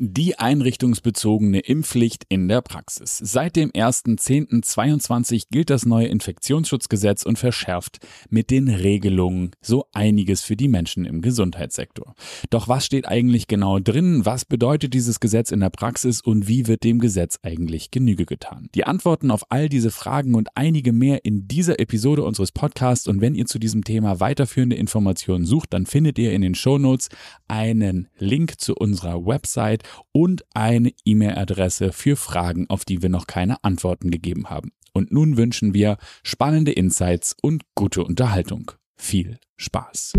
Die einrichtungsbezogene Impfpflicht in der Praxis. Seit dem 1.10.22 gilt das neue Infektionsschutzgesetz und verschärft mit den Regelungen so einiges für die Menschen im Gesundheitssektor. Doch was steht eigentlich genau drin? Was bedeutet dieses Gesetz in der Praxis und wie wird dem Gesetz eigentlich Genüge getan? Die Antworten auf all diese Fragen und einige mehr in dieser Episode unseres Podcasts und wenn ihr zu diesem Thema weiterführende Informationen sucht, dann findet ihr in den Shownotes einen Link zu unserer Website und eine E-Mail-Adresse für Fragen, auf die wir noch keine Antworten gegeben haben. Und nun wünschen wir spannende Insights und gute Unterhaltung. Viel Spaß.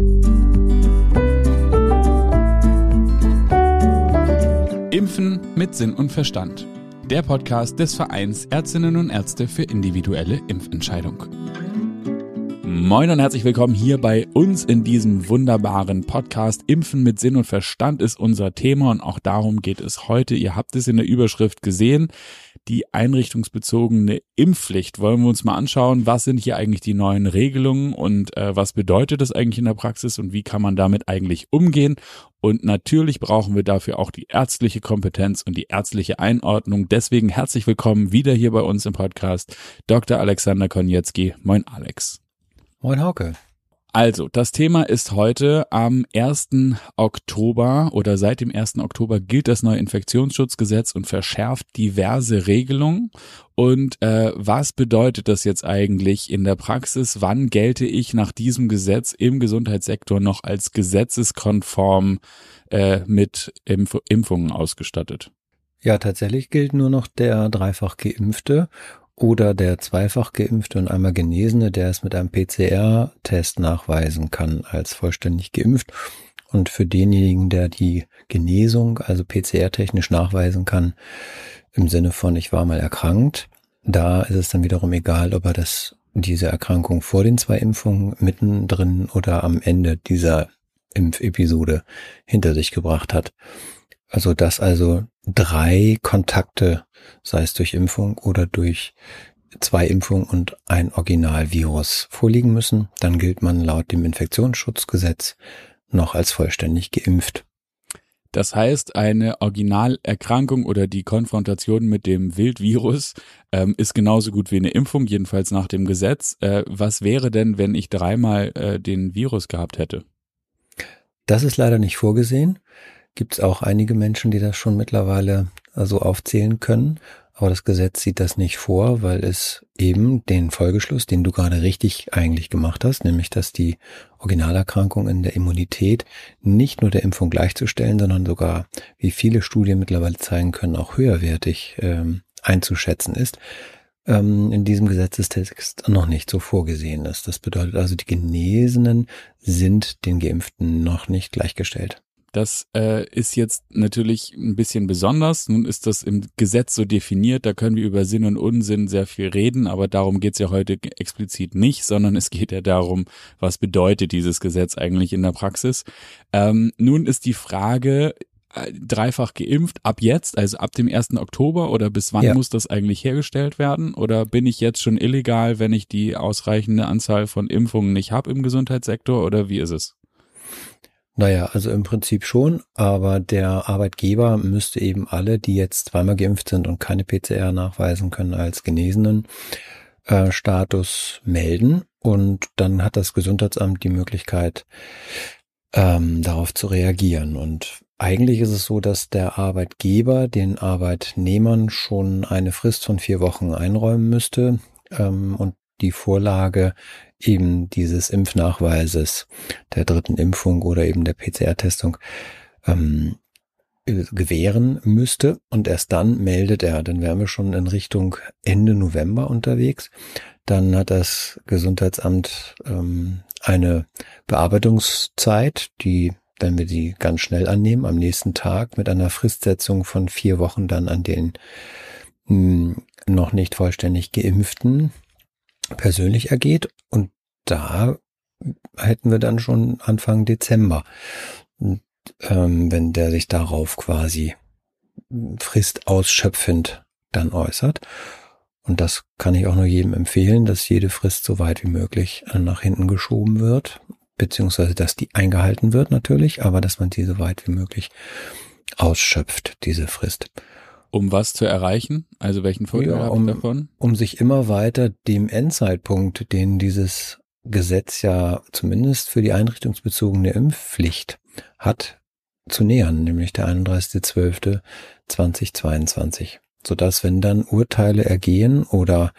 Impfen mit Sinn und Verstand. Der Podcast des Vereins Ärztinnen und Ärzte für individuelle Impfentscheidung. Moin und herzlich willkommen hier bei uns in diesem wunderbaren Podcast. Impfen mit Sinn und Verstand ist unser Thema und auch darum geht es heute. Ihr habt es in der Überschrift gesehen. Die einrichtungsbezogene Impfpflicht wollen wir uns mal anschauen. Was sind hier eigentlich die neuen Regelungen und äh, was bedeutet das eigentlich in der Praxis und wie kann man damit eigentlich umgehen? Und natürlich brauchen wir dafür auch die ärztliche Kompetenz und die ärztliche Einordnung. Deswegen herzlich willkommen wieder hier bei uns im Podcast Dr. Alexander Konietzki. Moin Alex. Moin Hauke. Also, das Thema ist heute am 1. Oktober oder seit dem 1. Oktober gilt das neue Infektionsschutzgesetz und verschärft diverse Regelungen. Und äh, was bedeutet das jetzt eigentlich in der Praxis? Wann gelte ich nach diesem Gesetz im Gesundheitssektor noch als gesetzeskonform äh, mit Impf Impfungen ausgestattet? Ja, tatsächlich gilt nur noch der dreifach geimpfte oder der zweifach geimpfte und einmal Genesene, der es mit einem PCR-Test nachweisen kann als vollständig geimpft. Und für denjenigen, der die Genesung, also PCR-technisch nachweisen kann, im Sinne von ich war mal erkrankt, da ist es dann wiederum egal, ob er das, diese Erkrankung vor den zwei Impfungen mittendrin oder am Ende dieser Impfepisode hinter sich gebracht hat. Also dass also drei Kontakte, sei es durch Impfung oder durch zwei Impfungen und ein Originalvirus vorliegen müssen, dann gilt man laut dem Infektionsschutzgesetz noch als vollständig geimpft. Das heißt, eine Originalerkrankung oder die Konfrontation mit dem Wildvirus ähm, ist genauso gut wie eine Impfung, jedenfalls nach dem Gesetz. Äh, was wäre denn, wenn ich dreimal äh, den Virus gehabt hätte? Das ist leider nicht vorgesehen gibt es auch einige Menschen, die das schon mittlerweile so also aufzählen können. Aber das Gesetz sieht das nicht vor, weil es eben den Folgeschluss, den du gerade richtig eigentlich gemacht hast, nämlich dass die Originalerkrankung in der Immunität nicht nur der Impfung gleichzustellen, sondern sogar, wie viele Studien mittlerweile zeigen können, auch höherwertig ähm, einzuschätzen ist, ähm, in diesem Gesetzestext noch nicht so vorgesehen ist. Das bedeutet also, die Genesenen sind den Geimpften noch nicht gleichgestellt. Das äh, ist jetzt natürlich ein bisschen besonders. Nun ist das im Gesetz so definiert, da können wir über Sinn und Unsinn sehr viel reden, aber darum geht's ja heute explizit nicht, sondern es geht ja darum, was bedeutet dieses Gesetz eigentlich in der Praxis. Ähm, nun ist die Frage, äh, dreifach geimpft ab jetzt, also ab dem 1. Oktober oder bis wann ja. muss das eigentlich hergestellt werden? Oder bin ich jetzt schon illegal, wenn ich die ausreichende Anzahl von Impfungen nicht habe im Gesundheitssektor oder wie ist es? Naja, also im Prinzip schon, aber der Arbeitgeber müsste eben alle, die jetzt zweimal geimpft sind und keine PCR nachweisen können als genesenen äh, Status melden. Und dann hat das Gesundheitsamt die Möglichkeit, ähm, darauf zu reagieren. Und eigentlich ist es so, dass der Arbeitgeber den Arbeitnehmern schon eine Frist von vier Wochen einräumen müsste. Ähm, und die Vorlage eben dieses Impfnachweises der dritten Impfung oder eben der PCR-Testung ähm, gewähren müsste und erst dann meldet er, dann wären wir schon in Richtung Ende November unterwegs. Dann hat das Gesundheitsamt ähm, eine Bearbeitungszeit, die, wenn wir die ganz schnell annehmen, am nächsten Tag mit einer Fristsetzung von vier Wochen dann an den mh, hm, noch nicht vollständig geimpften persönlich ergeht. Und da hätten wir dann schon Anfang Dezember, und, ähm, wenn der sich darauf quasi Frist ausschöpfend dann äußert. Und das kann ich auch nur jedem empfehlen, dass jede Frist so weit wie möglich nach hinten geschoben wird, beziehungsweise dass die eingehalten wird natürlich, aber dass man sie so weit wie möglich ausschöpft, diese Frist. Um was zu erreichen? Also welchen Vorteil ja, um, davon? Um sich immer weiter dem Endzeitpunkt, den dieses Gesetz ja zumindest für die einrichtungsbezogene Impfpflicht hat, zu nähern, nämlich der 31.12.2022. Sodass, wenn dann Urteile ergehen oder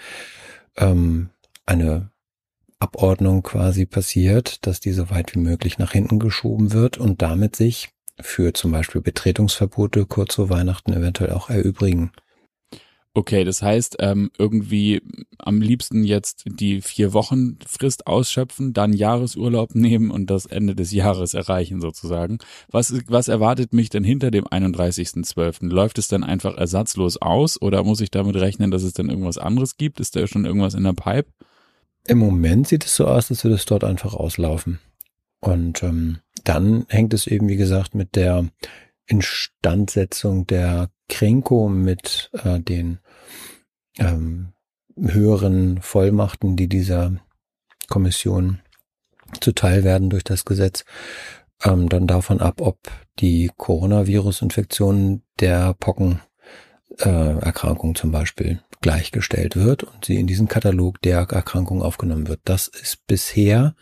ähm, eine Abordnung quasi passiert, dass die so weit wie möglich nach hinten geschoben wird und damit sich für zum Beispiel Betretungsverbote kurz vor Weihnachten eventuell auch erübrigen. Okay, das heißt, ähm, irgendwie am liebsten jetzt die vier Wochen Frist ausschöpfen, dann Jahresurlaub nehmen und das Ende des Jahres erreichen sozusagen. Was, was erwartet mich denn hinter dem 31.12.? Läuft es dann einfach ersatzlos aus oder muss ich damit rechnen, dass es dann irgendwas anderes gibt? Ist da schon irgendwas in der Pipe? Im Moment sieht es so aus, als würde es dort einfach auslaufen. Und ähm, dann hängt es eben, wie gesagt, mit der Instandsetzung der Krenko, mit äh, den ähm, höheren Vollmachten, die dieser Kommission zuteil werden durch das Gesetz, ähm, dann davon ab, ob die Coronavirus-Infektion der Pockenerkrankung äh, zum Beispiel gleichgestellt wird und sie in diesen Katalog der Erkrankungen aufgenommen wird. Das ist bisher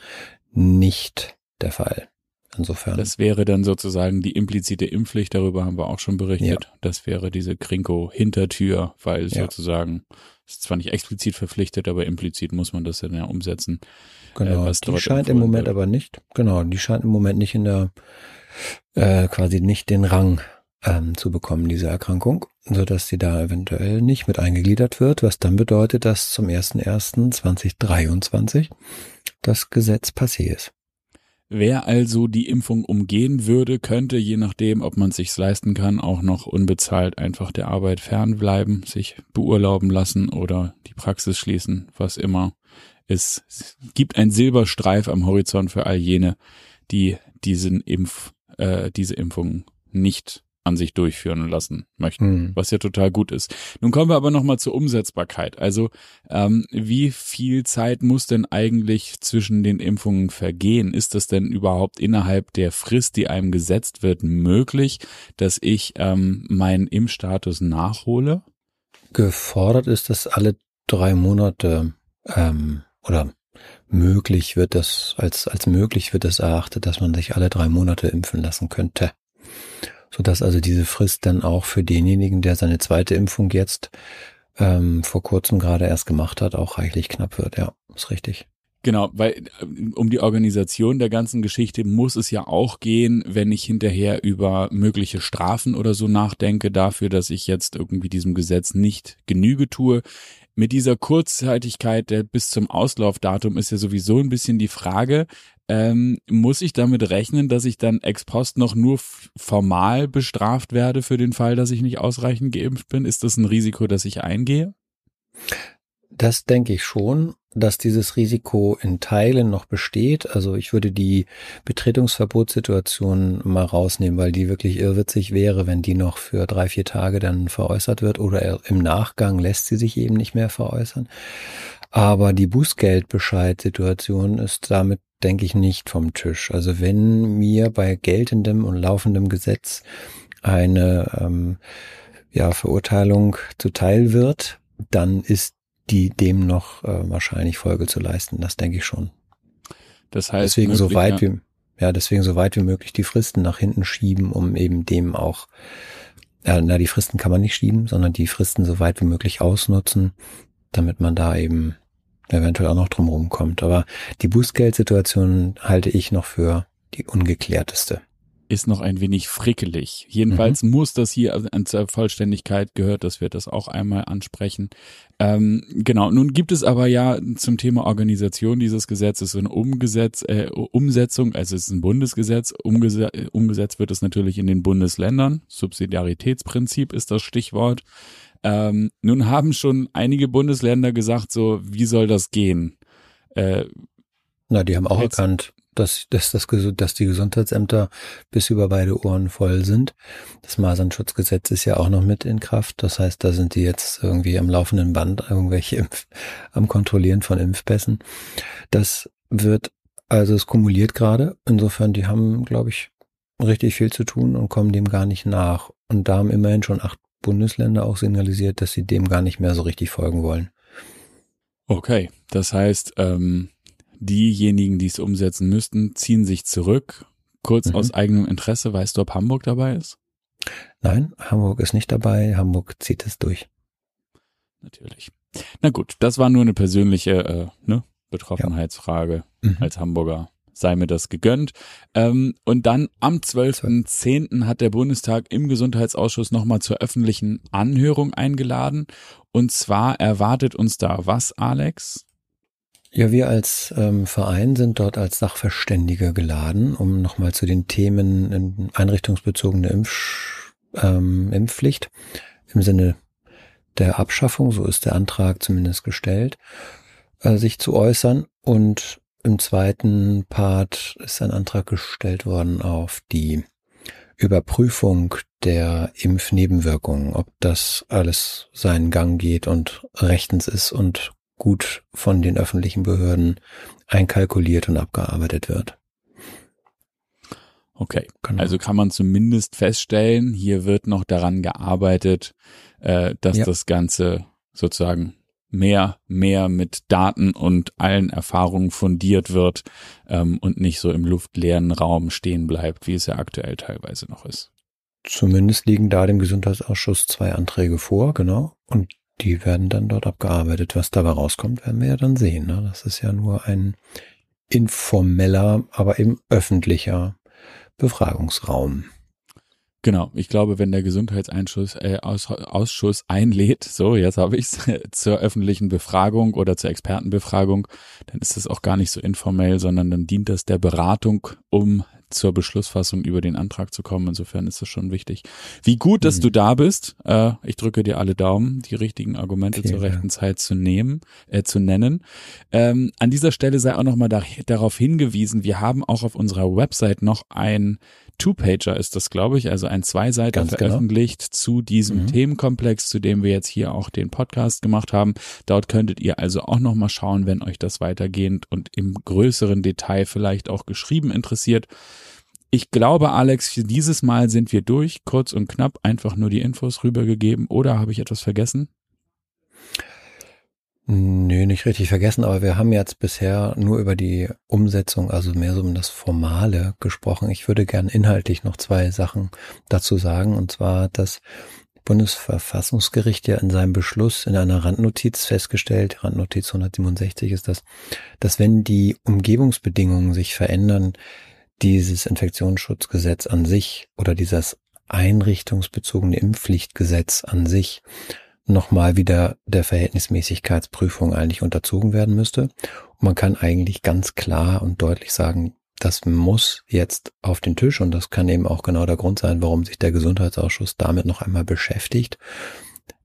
nicht der Fall. Insofern. Das wäre dann sozusagen die implizite Impfpflicht, darüber haben wir auch schon berichtet. Ja. Das wäre diese Krinko-Hintertür, weil ja. sozusagen, ist zwar nicht explizit verpflichtet, aber implizit muss man das dann ja umsetzen. Genau, äh, die scheint im Moment wird. aber nicht, genau, die scheint im Moment nicht in der, äh, quasi nicht den Rang ähm, zu bekommen, diese Erkrankung, so dass sie da eventuell nicht mit eingegliedert wird, was dann bedeutet, dass zum 01.01.2023 das Gesetz passé ist. Wer also die Impfung umgehen würde, könnte, je nachdem, ob man sich's leisten kann, auch noch unbezahlt einfach der Arbeit fernbleiben, sich beurlauben lassen oder die Praxis schließen, was immer. Es gibt ein Silberstreif am Horizont für all jene, die diesen Impf, äh, diese Impfung nicht an sich durchführen lassen möchten, mhm. was ja total gut ist. Nun kommen wir aber nochmal zur Umsetzbarkeit. Also ähm, wie viel Zeit muss denn eigentlich zwischen den Impfungen vergehen? Ist das denn überhaupt innerhalb der Frist, die einem gesetzt wird, möglich, dass ich ähm, meinen Impfstatus nachhole? Gefordert ist, dass alle drei Monate ähm, oder möglich wird das, als, als möglich wird es erachtet, dass man sich alle drei Monate impfen lassen könnte sodass also diese Frist dann auch für denjenigen, der seine zweite Impfung jetzt ähm, vor kurzem gerade erst gemacht hat, auch reichlich knapp wird. Ja, ist richtig. Genau, weil äh, um die Organisation der ganzen Geschichte muss es ja auch gehen, wenn ich hinterher über mögliche Strafen oder so nachdenke, dafür, dass ich jetzt irgendwie diesem Gesetz nicht Genüge tue. Mit dieser Kurzzeitigkeit der bis zum Auslaufdatum ist ja sowieso ein bisschen die Frage, ähm, muss ich damit rechnen, dass ich dann ex post noch nur formal bestraft werde für den Fall, dass ich nicht ausreichend geimpft bin? Ist das ein Risiko, das ich eingehe? Das denke ich schon, dass dieses Risiko in Teilen noch besteht. Also ich würde die Betretungsverbotssituation mal rausnehmen, weil die wirklich irrwitzig wäre, wenn die noch für drei, vier Tage dann veräußert wird oder im Nachgang lässt sie sich eben nicht mehr veräußern. Aber die Bußgeldbescheid-Situation ist damit denke ich, nicht vom Tisch. Also wenn mir bei geltendem und laufendem Gesetz eine ähm, ja, Verurteilung zuteil wird, dann ist die dem noch äh, wahrscheinlich Folge zu leisten. Das denke ich schon. Das heißt, deswegen möglich, so weit ja. wie ja, deswegen so weit wie möglich die Fristen nach hinten schieben, um eben dem auch ja, na, die Fristen kann man nicht schieben, sondern die Fristen so weit wie möglich ausnutzen, damit man da eben eventuell auch noch drumherum kommt. Aber die Bußgeldsituation halte ich noch für die ungeklärteste. Ist noch ein wenig frickelig. Jedenfalls mhm. muss das hier an zur Vollständigkeit gehört, dass wir das auch einmal ansprechen. Ähm, genau, nun gibt es aber ja zum Thema Organisation dieses Gesetzes eine Umgesetz, äh, Umsetzung, also es ist ein Bundesgesetz, umgesetzt, umgesetzt wird es natürlich in den Bundesländern. Subsidiaritätsprinzip ist das Stichwort. Ähm, nun haben schon einige Bundesländer gesagt, so, wie soll das gehen? Äh, Na, die haben auch erkannt, dass, dass, dass, dass die Gesundheitsämter bis über beide Ohren voll sind. Das Masernschutzgesetz ist ja auch noch mit in Kraft. Das heißt, da sind die jetzt irgendwie am laufenden Band irgendwelche Impf, am Kontrollieren von Impfpässen. Das wird, also es kumuliert gerade. Insofern, die haben, glaube ich, richtig viel zu tun und kommen dem gar nicht nach. Und da haben immerhin schon acht Bundesländer auch signalisiert, dass sie dem gar nicht mehr so richtig folgen wollen. Okay, das heißt, ähm, diejenigen, die es umsetzen müssten, ziehen sich zurück. Kurz mhm. aus eigenem Interesse, weißt du, ob Hamburg dabei ist? Nein, Hamburg ist nicht dabei. Hamburg zieht es durch. Natürlich. Na gut, das war nur eine persönliche äh, ne, Betroffenheitsfrage ja. mhm. als Hamburger sei mir das gegönnt. Ähm, und dann am 12.10. hat der Bundestag im Gesundheitsausschuss nochmal zur öffentlichen Anhörung eingeladen. Und zwar erwartet uns da was, Alex? Ja, wir als ähm, Verein sind dort als Sachverständige geladen, um nochmal zu den Themen einrichtungsbezogene Impf, ähm, Impfpflicht im Sinne der Abschaffung, so ist der Antrag zumindest gestellt, äh, sich zu äußern. Und im zweiten Part ist ein Antrag gestellt worden auf die Überprüfung der Impfnebenwirkungen, ob das alles seinen Gang geht und rechtens ist und gut von den öffentlichen Behörden einkalkuliert und abgearbeitet wird. Okay, genau. also kann man zumindest feststellen, hier wird noch daran gearbeitet, äh, dass ja. das Ganze sozusagen mehr, mehr mit Daten und allen Erfahrungen fundiert wird ähm, und nicht so im luftleeren Raum stehen bleibt, wie es ja aktuell teilweise noch ist. Zumindest liegen da dem Gesundheitsausschuss zwei Anträge vor, genau. Und die werden dann dort abgearbeitet. Was dabei rauskommt, werden wir ja dann sehen. Ne? Das ist ja nur ein informeller, aber eben öffentlicher Befragungsraum. Genau, ich glaube, wenn der Gesundheitsausschuss äh, Aus, Ausschuss einlädt, so jetzt habe ich's zur öffentlichen Befragung oder zur Expertenbefragung, dann ist das auch gar nicht so informell, sondern dann dient das der Beratung, um zur Beschlussfassung über den Antrag zu kommen. Insofern ist das schon wichtig. Wie gut, dass mhm. du da bist. Äh, ich drücke dir alle Daumen, die richtigen Argumente okay, zur rechten Zeit zu nehmen, äh, zu nennen. Ähm, an dieser Stelle sei auch nochmal da, darauf hingewiesen, wir haben auch auf unserer Website noch ein Two-Pager ist das, glaube ich, also ein Zweiseiter Ganz genau. veröffentlicht genau. zu diesem mhm. Themenkomplex, zu dem wir jetzt hier auch den Podcast gemacht haben. Dort könntet ihr also auch nochmal schauen, wenn euch das weitergehend und im größeren Detail vielleicht auch geschrieben interessiert. Ich glaube, Alex, für dieses Mal sind wir durch, kurz und knapp, einfach nur die Infos rübergegeben. Oder habe ich etwas vergessen? Nö, nicht richtig vergessen, aber wir haben jetzt bisher nur über die Umsetzung, also mehr so um das Formale gesprochen. Ich würde gern inhaltlich noch zwei Sachen dazu sagen, und zwar, dass Bundesverfassungsgericht ja in seinem Beschluss in einer Randnotiz festgestellt, Randnotiz 167 ist das, dass wenn die Umgebungsbedingungen sich verändern, dieses Infektionsschutzgesetz an sich oder dieses einrichtungsbezogene Impfpflichtgesetz an sich nochmal wieder der Verhältnismäßigkeitsprüfung eigentlich unterzogen werden müsste. Und man kann eigentlich ganz klar und deutlich sagen, das muss jetzt auf den Tisch und das kann eben auch genau der Grund sein, warum sich der Gesundheitsausschuss damit noch einmal beschäftigt.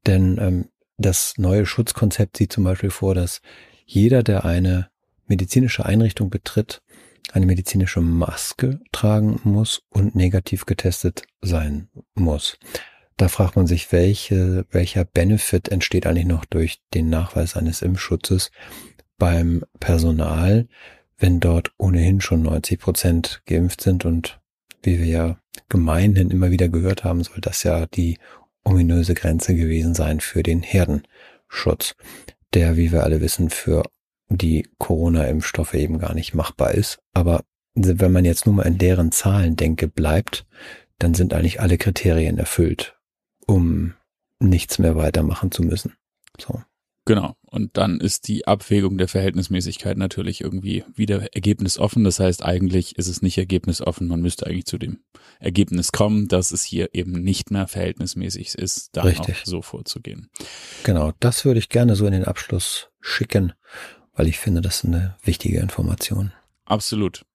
Denn ähm, das neue Schutzkonzept sieht zum Beispiel vor, dass jeder, der eine medizinische Einrichtung betritt, eine medizinische Maske tragen muss und negativ getestet sein muss. Da fragt man sich, welche, welcher Benefit entsteht eigentlich noch durch den Nachweis eines Impfschutzes beim Personal, wenn dort ohnehin schon 90 Prozent geimpft sind und wie wir ja gemeinhin immer wieder gehört haben, soll das ja die ominöse Grenze gewesen sein für den Herdenschutz, der, wie wir alle wissen, für die Corona-Impfstoffe eben gar nicht machbar ist. Aber wenn man jetzt nur mal in deren Zahlen denke, bleibt, dann sind eigentlich alle Kriterien erfüllt um nichts mehr weitermachen zu müssen. So. Genau. Und dann ist die Abwägung der Verhältnismäßigkeit natürlich irgendwie wieder ergebnisoffen. Das heißt, eigentlich ist es nicht ergebnisoffen. Man müsste eigentlich zu dem Ergebnis kommen, dass es hier eben nicht mehr verhältnismäßig ist, da auch so vorzugehen. Genau. Das würde ich gerne so in den Abschluss schicken, weil ich finde, das ist eine wichtige Information. Absolut.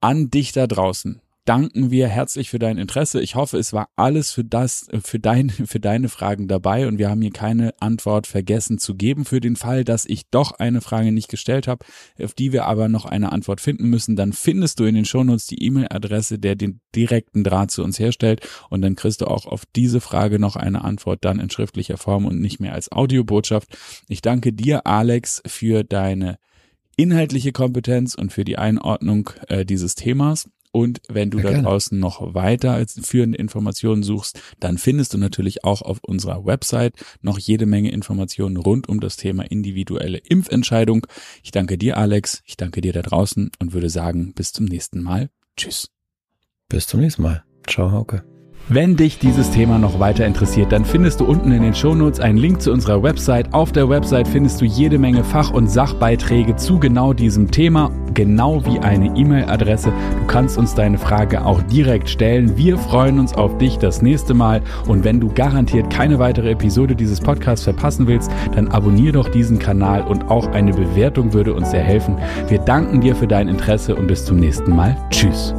An dich da draußen danken wir herzlich für dein Interesse. Ich hoffe, es war alles für das, für dein, für deine Fragen dabei und wir haben hier keine Antwort vergessen zu geben. Für den Fall, dass ich doch eine Frage nicht gestellt habe, auf die wir aber noch eine Antwort finden müssen, dann findest du in den Shownotes die E-Mail-Adresse, der den direkten Draht zu uns herstellt und dann kriegst du auch auf diese Frage noch eine Antwort dann in schriftlicher Form und nicht mehr als Audiobotschaft. Ich danke dir, Alex, für deine inhaltliche Kompetenz und für die Einordnung äh, dieses Themas Und wenn du ja, da gerne. draußen noch weiter als führende Informationen suchst, dann findest du natürlich auch auf unserer Website noch jede Menge Informationen rund um das Thema individuelle Impfentscheidung. Ich danke dir, Alex. Ich danke dir da draußen und würde sagen, bis zum nächsten Mal. Tschüss. Bis zum nächsten Mal. Ciao, Hauke. Wenn dich dieses Thema noch weiter interessiert, dann findest du unten in den Shownotes einen Link zu unserer Website. Auf der Website findest du jede Menge Fach- und Sachbeiträge zu genau diesem Thema, genau wie eine E-Mail-Adresse. Du kannst uns deine Frage auch direkt stellen. Wir freuen uns auf dich das nächste Mal und wenn du garantiert keine weitere Episode dieses Podcasts verpassen willst, dann abonnier doch diesen Kanal und auch eine Bewertung würde uns sehr helfen. Wir danken dir für dein Interesse und bis zum nächsten Mal. Tschüss.